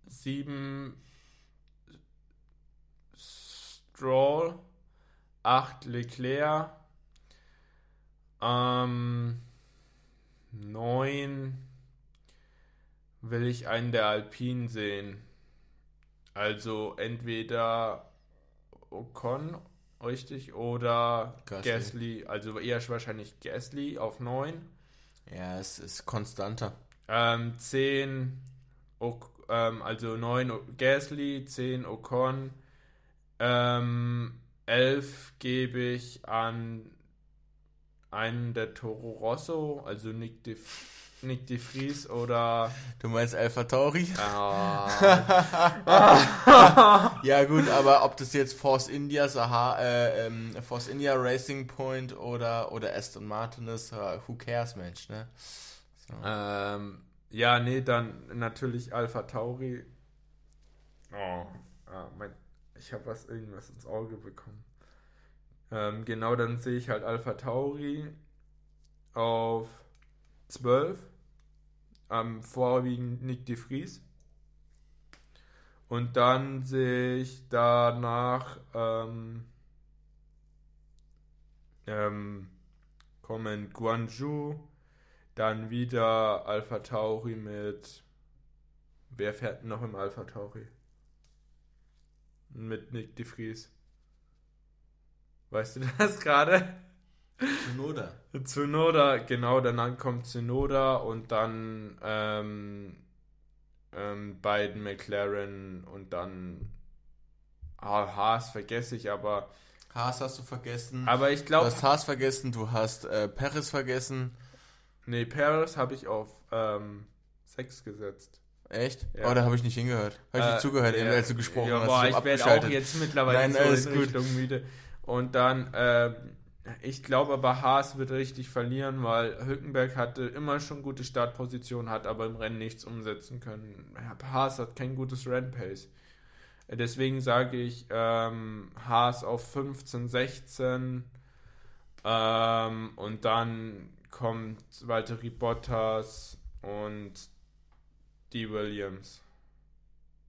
7 Stroll. 8 Leclerc, ähm, 9 will ich einen der Alpinen sehen. Also entweder Ocon, richtig, oder Gasly. Also eher wahrscheinlich Gasly auf 9. Ja, es ist konstanter. Ähm, 10, ähm, also 9 Gasly, 10 Ocon, ähm, 11 gebe ich an einen der Toro Rosso, also Nick de, Nick de Vries oder. Du meinst Alpha Tauri? Ah. (laughs) ja, gut, aber ob das jetzt Force India, Sahara, äh, ähm, Force India Racing Point oder, oder Aston Martin ist, uh, who cares, Mensch, ne? So. Ähm, ja, nee, dann natürlich Alpha Tauri. Oh, ah, mein ich habe was irgendwas ins Auge bekommen. Ähm, genau, dann sehe ich halt Alpha Tauri auf 12. Am vorwiegend Nick de Vries. Und dann sehe ich danach ähm, ähm, kommen Guangzhou, dann wieder Alpha Tauri mit. Wer fährt noch im Alpha Tauri? Mit Nick de Vries. Weißt du das gerade? Zunoda. Zunoda, genau, dann kommt Zunoda und dann ähm, ähm, beiden McLaren und dann ah, Haas vergesse ich, aber Haas hast du vergessen. Aber ich glaube. Du hast Haas vergessen, du hast äh, Paris vergessen. Nee, Paris habe ich auf ähm, 6 gesetzt. Echt? Ja. Oh, da habe ich nicht hingehört. Habe ich äh, nicht zugehört, ja, als du gesprochen ja, hast. Boah, ich werde auch jetzt mittlerweile Nein, so alles in gut. Richtung müde. Und dann, äh, ich glaube aber Haas wird richtig verlieren, weil Hülkenberg hatte immer schon gute Startposition, hat aber im Rennen nichts umsetzen können. Haas hat kein gutes Rennpace. Deswegen sage ich ähm, Haas auf 15, 16 ähm, und dann kommt Walter Bottas und die Williams.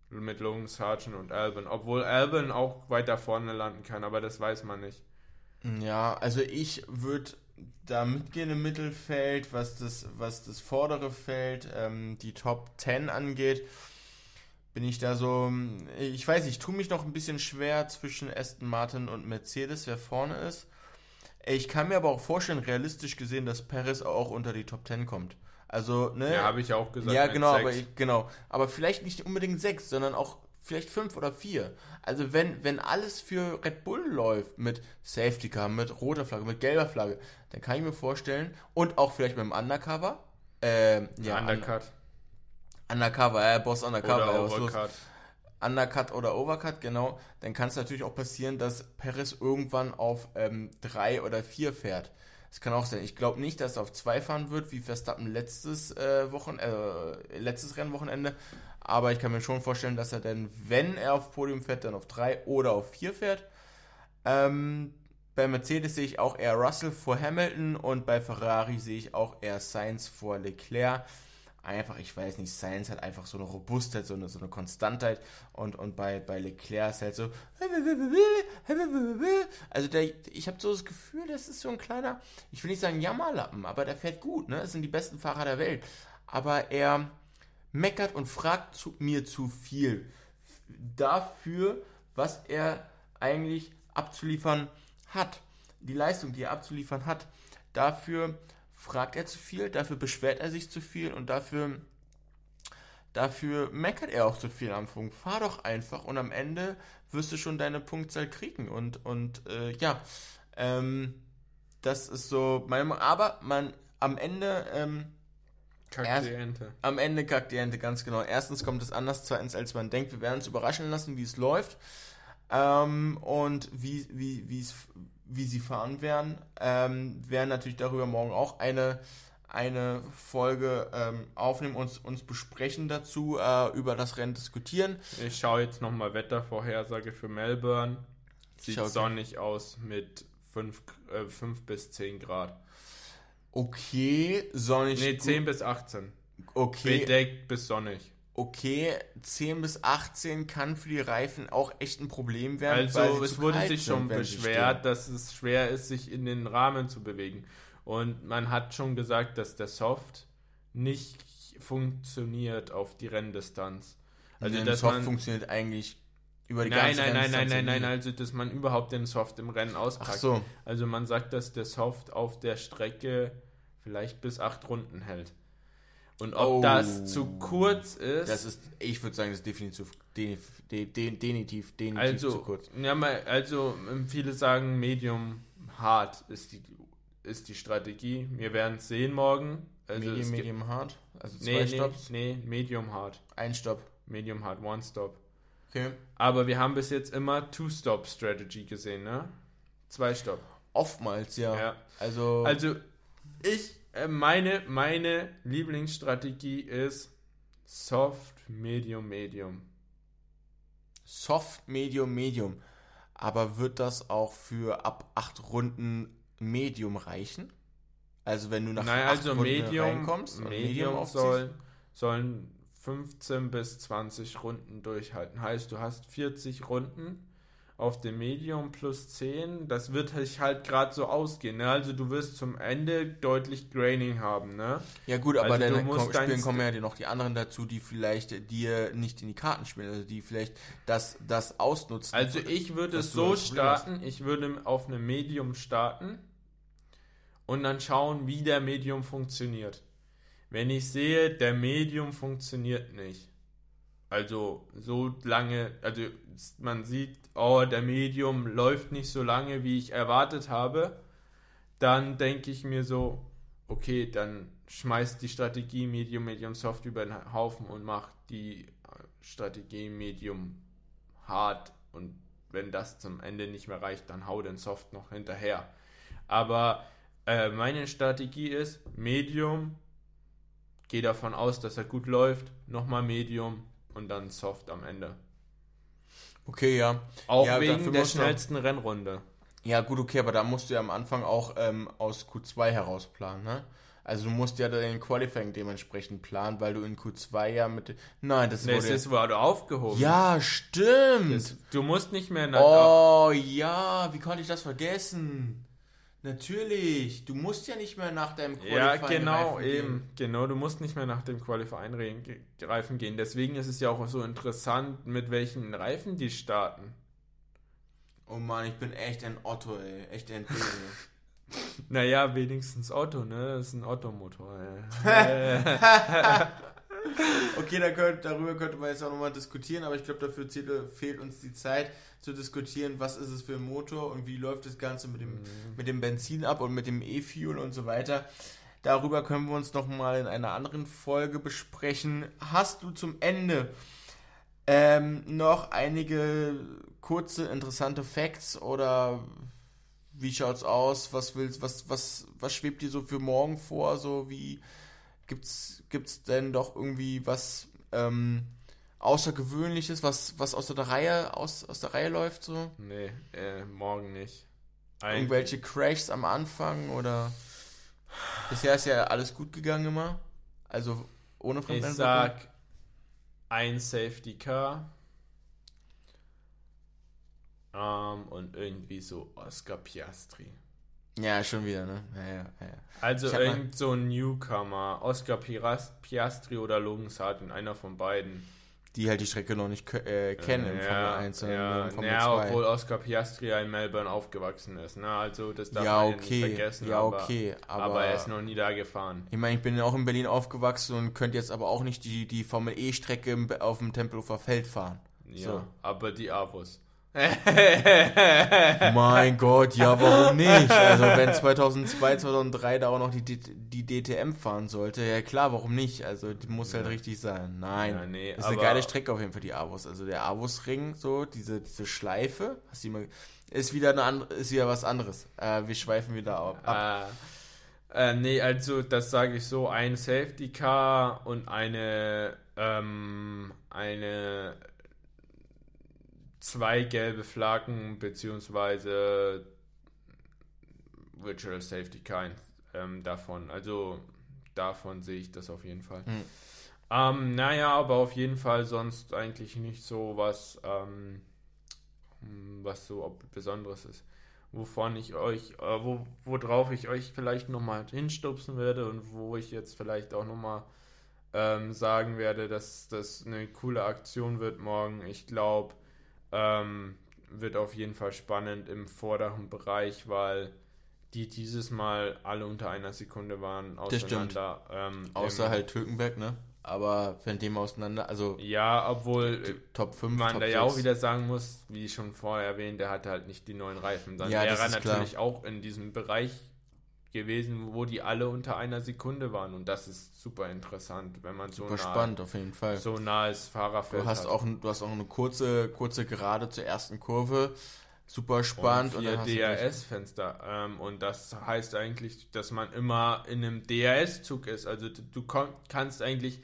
Mit Logan Sargent und Albon. Obwohl Albon auch weiter vorne landen kann, aber das weiß man nicht. Ja, also ich würde da mitgehen im Mittelfeld, was das, was das vordere Feld, ähm, die Top 10 angeht. Bin ich da so, ich weiß, ich tue mich noch ein bisschen schwer zwischen Aston Martin und Mercedes, wer vorne ist. Ich kann mir aber auch vorstellen, realistisch gesehen, dass Paris auch unter die Top 10 kommt. Also, ne? Ja, habe ich auch gesagt. Ja, genau, aber ich, genau. Aber vielleicht nicht unbedingt sechs, sondern auch vielleicht fünf oder vier. Also wenn, wenn alles für Red Bull läuft, mit Safety Car, mit roter Flagge, mit gelber Flagge, dann kann ich mir vorstellen, und auch vielleicht mit dem Undercover, äh, ja, Undercut. Undercover, ja, Boss Undercover. Oder ja, was los? Overcut. Undercut oder Overcut, genau, dann kann es natürlich auch passieren, dass Perez irgendwann auf ähm, drei oder vier fährt. Das kann auch sein. Ich glaube nicht, dass er auf zwei fahren wird, wie Verstappen letztes, äh, Wochen, äh, letztes Rennwochenende. Aber ich kann mir schon vorstellen, dass er dann, wenn er auf Podium fährt, dann auf drei oder auf vier fährt. Ähm, bei Mercedes sehe ich auch eher Russell vor Hamilton und bei Ferrari sehe ich auch eher Sainz vor Leclerc einfach, ich weiß nicht, Science hat einfach so eine Robustheit, so eine, so eine Konstantheit und, und bei, bei Leclerc ist halt so, also der, ich habe so das Gefühl, das ist so ein kleiner, ich will nicht sagen Jammerlappen, aber der fährt gut, ne? Das sind die besten Fahrer der Welt. Aber er meckert und fragt zu, mir zu viel dafür, was er eigentlich abzuliefern hat. Die Leistung, die er abzuliefern hat. Dafür fragt er zu viel, dafür beschwert er sich zu viel und dafür, dafür meckert er auch zu viel am Funk. Fahr doch einfach und am Ende wirst du schon deine Punktzahl kriegen. Und, und äh, ja, ähm, das ist so mein, aber man am Ende ähm, Kackt die Ente. am Ende kackt die Ente, ganz genau. Erstens kommt es anders, zweitens als man denkt. Wir werden uns überraschen lassen, wie es läuft ähm, und wie, wie, wie, es, wie sie fahren werden. Ähm, werden natürlich darüber morgen auch eine, eine Folge ähm, aufnehmen, uns, uns besprechen dazu, äh, über das Rennen diskutieren. Ich schaue jetzt nochmal Wettervorhersage für Melbourne. Sieht Schau, sonnig aus mit 5 äh, fünf bis 10 Grad. Okay, sonnig. Nee, 10 bis 18. okay, Bedeckt bis sonnig. Okay, 10 bis 18 kann für die Reifen auch echt ein Problem werden. Also es wurde sich schon beschwert, dass es schwer ist, sich in den Rahmen zu bewegen. Und man hat schon gesagt, dass der Soft nicht funktioniert auf die Renndistanz. Also dass Soft funktioniert eigentlich über die nein, ganze nein, nein, nein, nein, nein, nie. also dass man überhaupt den Soft im Rennen auspackt. Ach so, Also man sagt, dass der Soft auf der Strecke vielleicht bis acht Runden hält. Und ob Oh. das zu kurz ist, das ist, ich würde sagen, das ist definitiv, definitiv, definitiv, definitiv also, zu kurz. Ja, mal, also ähm, viele sagen, Medium hart ist die, ist die Strategie. Wir werden es sehen morgen. Also Medium, Medium hard, also zwei nee, nee, Stops, nee, Medium hard. ein Stopp. Medium hard, one stop. Okay. Aber wir haben bis jetzt immer Two-Stop-Strategy gesehen, ne? Zwei Stop. Oftmals, ja. Ja. Also, Also, ich, meine, meine Lieblingsstrategie ist Soft, Medium, Medium. Soft, Medium, Medium. Aber wird das auch für ab acht Runden Medium reichen? Also wenn du nach Nein, acht also Runden Medium, reinkommst Medium aufziehst? soll, sollen 15 bis 20 Runden durchhalten. Heißt, du hast 40 Runden auf dem Medium plus 10. Das wird sich halt gerade so ausgehen. Ne? Also du wirst zum Ende deutlich Graining haben. Ne? Ja gut, aber Also dann musst kom spielen kommen ja noch die anderen dazu, die vielleicht dir nicht in die Karten spielen, also die vielleicht das, das ausnutzen. Also ich würde es so starten, ich würde auf einem Medium starten und dann schauen, wie der Medium funktioniert. Wenn ich sehe, der Medium funktioniert nicht, also so lange, also man sieht, oh, der Medium läuft nicht so lange, wie ich erwartet habe, dann denke ich mir so, okay, dann schmeißt die Strategie Medium, Medium Soft über den Haufen und macht die äh, Strategie Medium hart und wenn das zum Ende nicht mehr reicht, dann hau den Soft noch hinterher. Aber äh, meine Strategie ist Medium, gehe davon aus, dass er gut läuft, nochmal Medium und dann Soft am Ende. okay, ja. Auch Ja, wegen der schnellsten Rennrunde. Ja gut, okay, aber da musst du ja am Anfang auch ähm, aus Q2 heraus planen, ne? Also du musst ja den Qualifying dementsprechend planen, weil du in Q2 ja mit... Nein, das Das wurde... ist wurde aufgehoben. ja, stimmt! Das, du musst nicht mehr nach Oh ja, wie konnte ich das vergessen? Natürlich, du musst ja nicht mehr nach deinem Ja, Qualifying genau, Reifen gehen. eben. Genau, du musst nicht mehr nach dem Qualifying-Reifen gehen. Deswegen ist es ja auch so interessant, mit welchen Reifen die starten. Oh Mann, ich bin echt ein Otto, ey. Echt ein Ding. (laughs) Naja, wenigstens Otto, ne? Das ist ein Ottomotor. ey. (laughs) (laughs) (laughs) Okay, da könnt, darüber könnte man jetzt auch nochmal diskutieren, aber ich glaube, dafür fehlt uns die Zeit zu diskutieren, was ist es für ein Motor und wie läuft das Ganze mit dem, mit dem Benzin ab und mit dem E-Fuel und so weiter. Darüber können wir uns noch mal in einer anderen Folge besprechen. Hast du zum Ende ähm, noch einige kurze interessante Facts oder wie schaut's aus? Was willst, was, was, was schwebt dir so für morgen vor? So wie gibt's, gibt's denn doch irgendwie was ähm, Außergewöhnliches, was, was aus der Reihe, aus, aus der Reihe läuft so? Nee, äh, morgen nicht. Eigentlich. Irgendwelche Crashs am Anfang oder bisher ist ja alles gut gegangen immer. Also ohne Fremdeinwirkung. Ich sag ein Safety Car ähm, und irgendwie so Oscar Piastri. Ja, schon wieder, ne? Ja, ja, ja. Also irgend so ein Newcomer, Oscar Piastri oder Logan Sargent, einer von beiden. Die halt die Strecke noch nicht äh, kennen im Formel 1, sondern ja, Formel ja, 2. obwohl Oscar Piastri ja in Melbourne aufgewachsen ist, ne? Also das darf ja, man okay, nicht vergessen. Ja, okay, aber, aber, er ist noch nie da gefahren. Ich meine, ich bin ja auch in Berlin aufgewachsen und könnte jetzt aber auch nicht die, die Formel E-Strecke auf dem Tempelhofer Feld fahren. Ja, so. aber die Avos. (laughs) mein Gott, ja, warum nicht? Also wenn 2002, 2003 da auch noch die, die DTM fahren sollte, ja klar, warum nicht? Also die muss halt richtig sein. Nein, ja, nee, ist eine geile Strecke auf jeden Fall, die Avus. Also der Avus-Ring, so, diese, diese Schleife, hast du mal, ist wieder, eine andere, ist wieder was anderes. Äh, wir schweifen wieder ab. Äh, äh, nee, also das sage ich so, ein Safety Car und eine, ähm, eine zwei gelbe Flaggen beziehungsweise Virtual Safety Kind ähm, davon. Also davon sehe ich das auf jeden Fall. Mhm. Ähm, naja, aber auf jeden Fall sonst eigentlich nicht so was, ähm, was so Besonderes ist. Wovon ich euch, äh, wo, worauf ich euch vielleicht nochmal hinstupsen werde und wo ich jetzt vielleicht auch nochmal ähm, sagen werde, dass das eine coole Aktion wird morgen. Ich glaube, ähm, wird auf jeden Fall spannend im vorderen Bereich, weil die dieses Mal alle unter einer Sekunde waren auseinander. Ähm, Außer halt Türkenberg, ne? Aber von dem auseinander, also. Ja, obwohl Top 5, man Top da ja auch wieder sagen muss, wie schon vorher erwähnt, der hatte halt nicht die neuen Reifen. Dann ja, wäre er natürlich klar. auch in diesem Bereich gewesen, wo die alle unter einer Sekunde waren. Und das ist super interessant, wenn man super so nah, spannend auf jeden Fall. so nahes Fahrerfeld du hast hat. Auch, du hast auch eine kurze, kurze Gerade zur ersten Kurve. Super spannend. Und vier DRS-Fenster. Ähm, und das heißt eigentlich, dass man immer in einem DRS-Zug ist. Also du, du kannst eigentlich,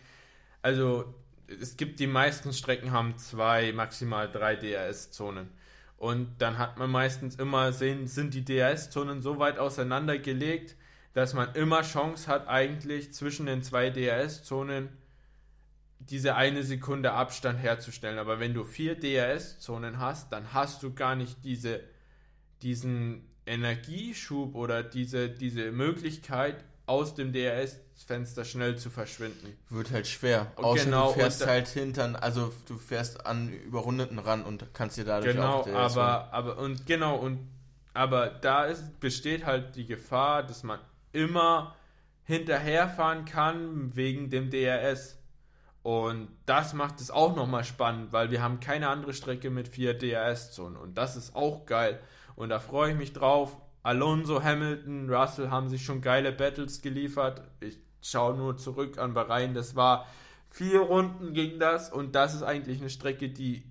also es gibt die meisten Strecken haben zwei, maximal drei DRS-Zonen. Und dann hat man meistens immer sehen, sind die DRS-Zonen so weit auseinandergelegt, dass man immer Chance hat, eigentlich zwischen den zwei DRS-Zonen diese eine Sekunde Abstand herzustellen. Aber wenn du vier DRS-Zonen hast, dann hast du gar nicht diese, diesen Energieschub oder diese, diese Möglichkeit, aus dem DRS-Fenster schnell zu verschwinden. Wird halt schwer. Außer genau, du fährst halt hintern, also du fährst an Überrundeten ran und kannst dir dadurch genau, auch Genau, aber, aber, und genau, und aber da ist, besteht halt die Gefahr, dass man immer hinterherfahren kann wegen dem DRS. Und das macht es auch nochmal spannend, weil wir haben keine andere Strecke mit vier DRS-Zonen. Und das ist auch geil. Und da freue ich mich drauf. Alonso, Hamilton, Russell haben sich schon geile Battles geliefert. Ich schaue nur zurück an Bahrain. Das war vier Runden ging das und das ist eigentlich eine Strecke, die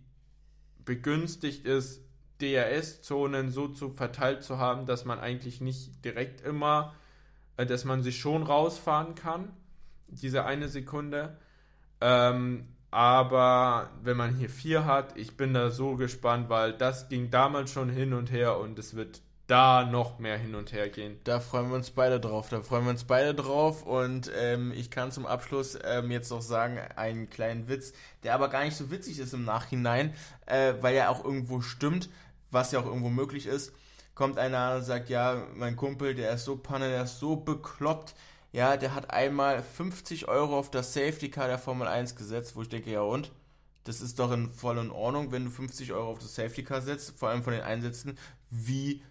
begünstigt ist, DRS-Zonen so zu verteilt zu haben, dass man eigentlich nicht direkt immer, äh, dass man sich schon rausfahren kann, diese eine Sekunde. Ähm, aber wenn man hier vier hat, ich bin da so gespannt, weil das ging damals schon hin und her und es wird da noch mehr hin und her gehen. Da freuen wir uns beide drauf. Da freuen wir uns beide drauf. Und ähm, ich kann zum Abschluss ähm, jetzt noch sagen, einen kleinen Witz, der aber gar nicht so witzig ist im Nachhinein, äh, weil er auch irgendwo stimmt, was ja auch irgendwo möglich ist. Kommt einer und sagt, ja, mein Kumpel, der ist so panne, der ist so bekloppt. Ja, der hat einmal 50 Euro auf das Safety Car der Formel 1 gesetzt, wo ich denke, ja und? Das ist doch in voll in Ordnung, wenn du 50 Euro auf das Safety Car setzt, vor allem von den Einsätzen. Wie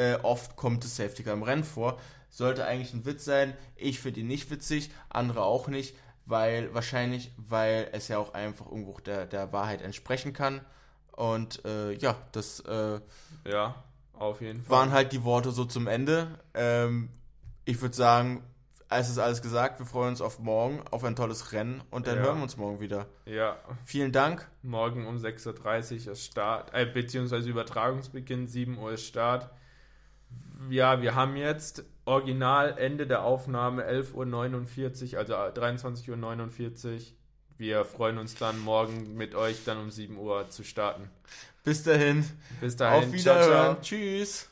äh, oft kommt das Safety Car im Rennen vor. Sollte eigentlich ein Witz sein. Ich finde ihn nicht witzig, andere auch nicht, weil wahrscheinlich, weil es ja auch einfach irgendwo der, der Wahrheit entsprechen kann. Und äh, ja, das äh, ja, auf jeden Fall. waren halt die Worte so zum Ende. Ähm, ich würde sagen, es ist alles gesagt. Wir freuen uns auf morgen, auf ein tolles Rennen und dann Ja. hören wir uns morgen wieder. Ja, Vielen Dank. morgen um 6.30 Uhr ist Start, äh, beziehungsweise Übertragungsbeginn, 7 Uhr ist Start. Ja, wir haben jetzt original Ende der Aufnahme 11.49 Uhr, also 23.49 Uhr. Wir freuen uns dann morgen mit euch dann um 7 Uhr zu starten. Bis dahin. Bis dahin. auf Wiederhören. Ciao, ciao. Tschüss.